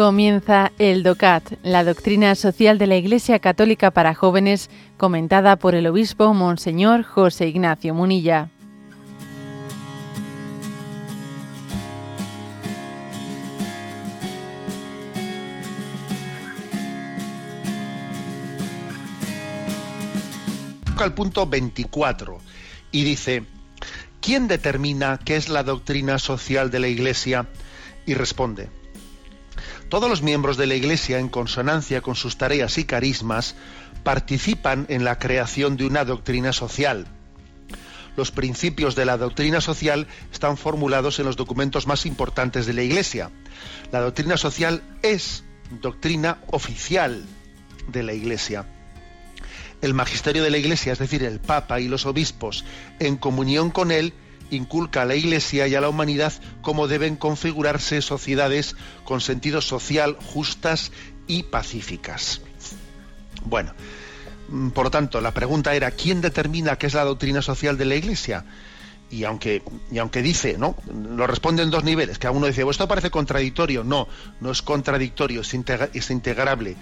Comienza el DOCAT, la doctrina social de la Iglesia Católica para jóvenes, comentada por el obispo Monseñor José Ignacio Munilla. al punto 24 y dice, ¿quién determina qué es la doctrina social de la Iglesia? Y responde, todos los miembros de la Iglesia, en consonancia con sus tareas y carismas, participan en la creación de una doctrina social. Los principios de la doctrina social están formulados en los documentos más importantes de la Iglesia. La doctrina social es doctrina oficial de la Iglesia. El magisterio de la Iglesia, es decir, el Papa y los obispos, en comunión con él, inculca a la Iglesia y a la humanidad cómo deben configurarse sociedades con sentido social justas y pacíficas. Bueno, mm, por lo tanto, la pregunta era ¿quién determina qué es la doctrina social de la Iglesia? Y aunque, y aunque dice, ¿no? Lo responde en dos niveles, que a uno dice, esto parece contradictorio. No, no es contradictorio, es, es integrable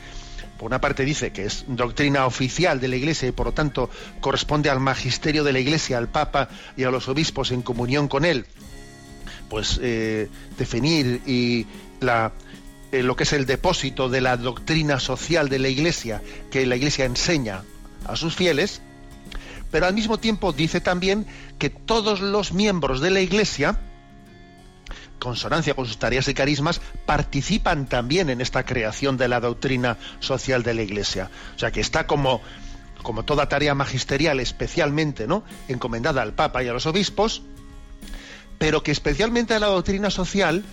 por una parte dice que es doctrina oficial de la Iglesia y por lo tanto corresponde al magisterio de la Iglesia, al Papa y a los obispos en comunión con él, pues eh, definir y la, eh, lo que es el depósito de la doctrina social de la Iglesia que la Iglesia enseña a sus fieles, pero al mismo tiempo dice también que todos los miembros de la Iglesia consonancia con sus tareas y carismas, participan también en esta creación de la doctrina social de la Iglesia. O sea que está como, como toda tarea magisterial, especialmente ¿no? encomendada al Papa y a los obispos, pero que especialmente la doctrina social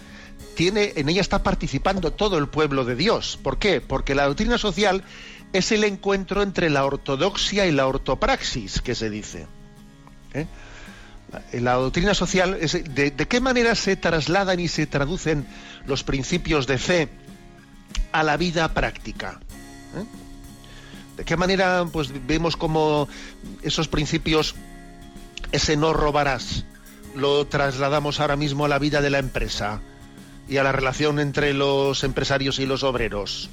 tiene, en ella está participando todo el pueblo de Dios. ¿Por qué? Porque la doctrina social es el encuentro entre la ortodoxia y la ortopraxis, que se dice. ¿Eh? La doctrina social es de, qué manera se trasladan y se traducen los principios de fe a la vida práctica. ¿Eh? ¿De qué manera pues, vemos como esos principios, ese no robarás, lo trasladamos ahora mismo a la vida de la empresa y a la relación entre los empresarios y los obreros?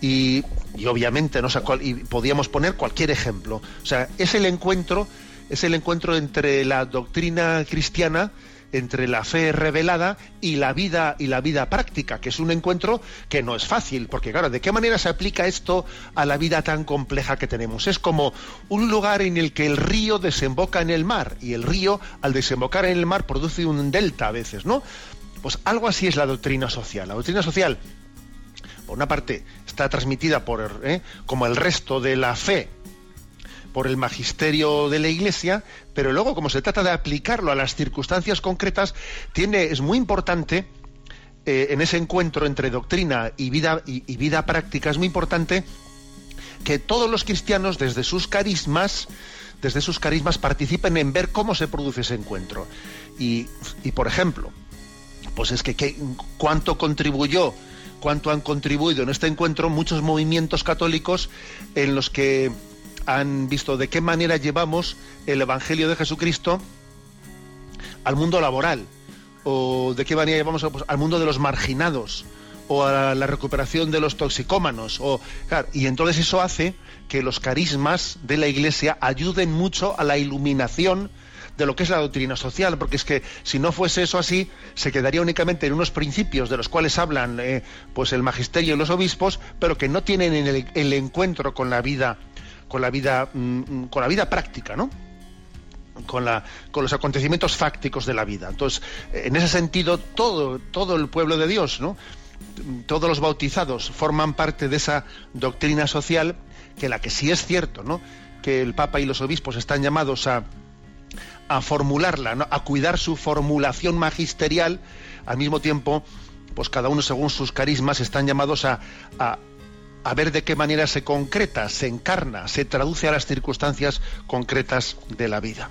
Y, obviamente, ¿no? y podíamos poner cualquier ejemplo. O sea, es el encuentro es el encuentro entre la doctrina cristiana, entre la fe revelada y la vida y la vida práctica, que es un encuentro que no es fácil, porque claro, ¿de qué manera se aplica esto a la vida tan compleja que tenemos? Es como un lugar en el que el río desemboca en el mar y el río al desembocar en el mar produce un delta a veces, ¿no? Pues algo así es la doctrina social. La doctrina social por una parte, está transmitida por, ¿eh? como el resto de la fe por el magisterio de la Iglesia, pero luego, como se trata de aplicarlo a las circunstancias concretas, tiene, es muy importante eh, en ese encuentro entre doctrina y vida, y, vida práctica, es muy importante que todos los cristianos, desde sus carismas, desde sus carismas, participen en ver cómo se produce ese encuentro. Y, por ejemplo, pues es que, cuánto contribuyó, cuánto han contribuido en este encuentro muchos movimientos católicos en los que han visto de qué manera llevamos el Evangelio de Jesucristo al mundo laboral, o de qué manera llevamos pues, al mundo de los marginados, o a la recuperación de los toxicómanos, o, y entonces eso hace que los carismas de la Iglesia ayuden mucho a la iluminación de lo que es la doctrina social, porque es que si no fuese eso así, se quedaría únicamente en unos principios de los cuales hablan eh, pues el magisterio y los obispos, pero que no tienen el encuentro con la vida con la vida, mm, con la vida práctica, ¿no? Con, la, con los acontecimientos fácticos de la vida. Entonces, en ese sentido, todo, todo el pueblo de Dios, ¿no? todos los bautizados forman parte de esa doctrina social que la que sí es cierto, ¿no? que el Papa y los obispos están llamados a, a formularla, a cuidar su formulación magisterial, al mismo tiempo, pues cada uno según sus carismas están llamados a, a, a ver de qué manera se concreta, se encarna, se traduce a las circunstancias concretas de la vida.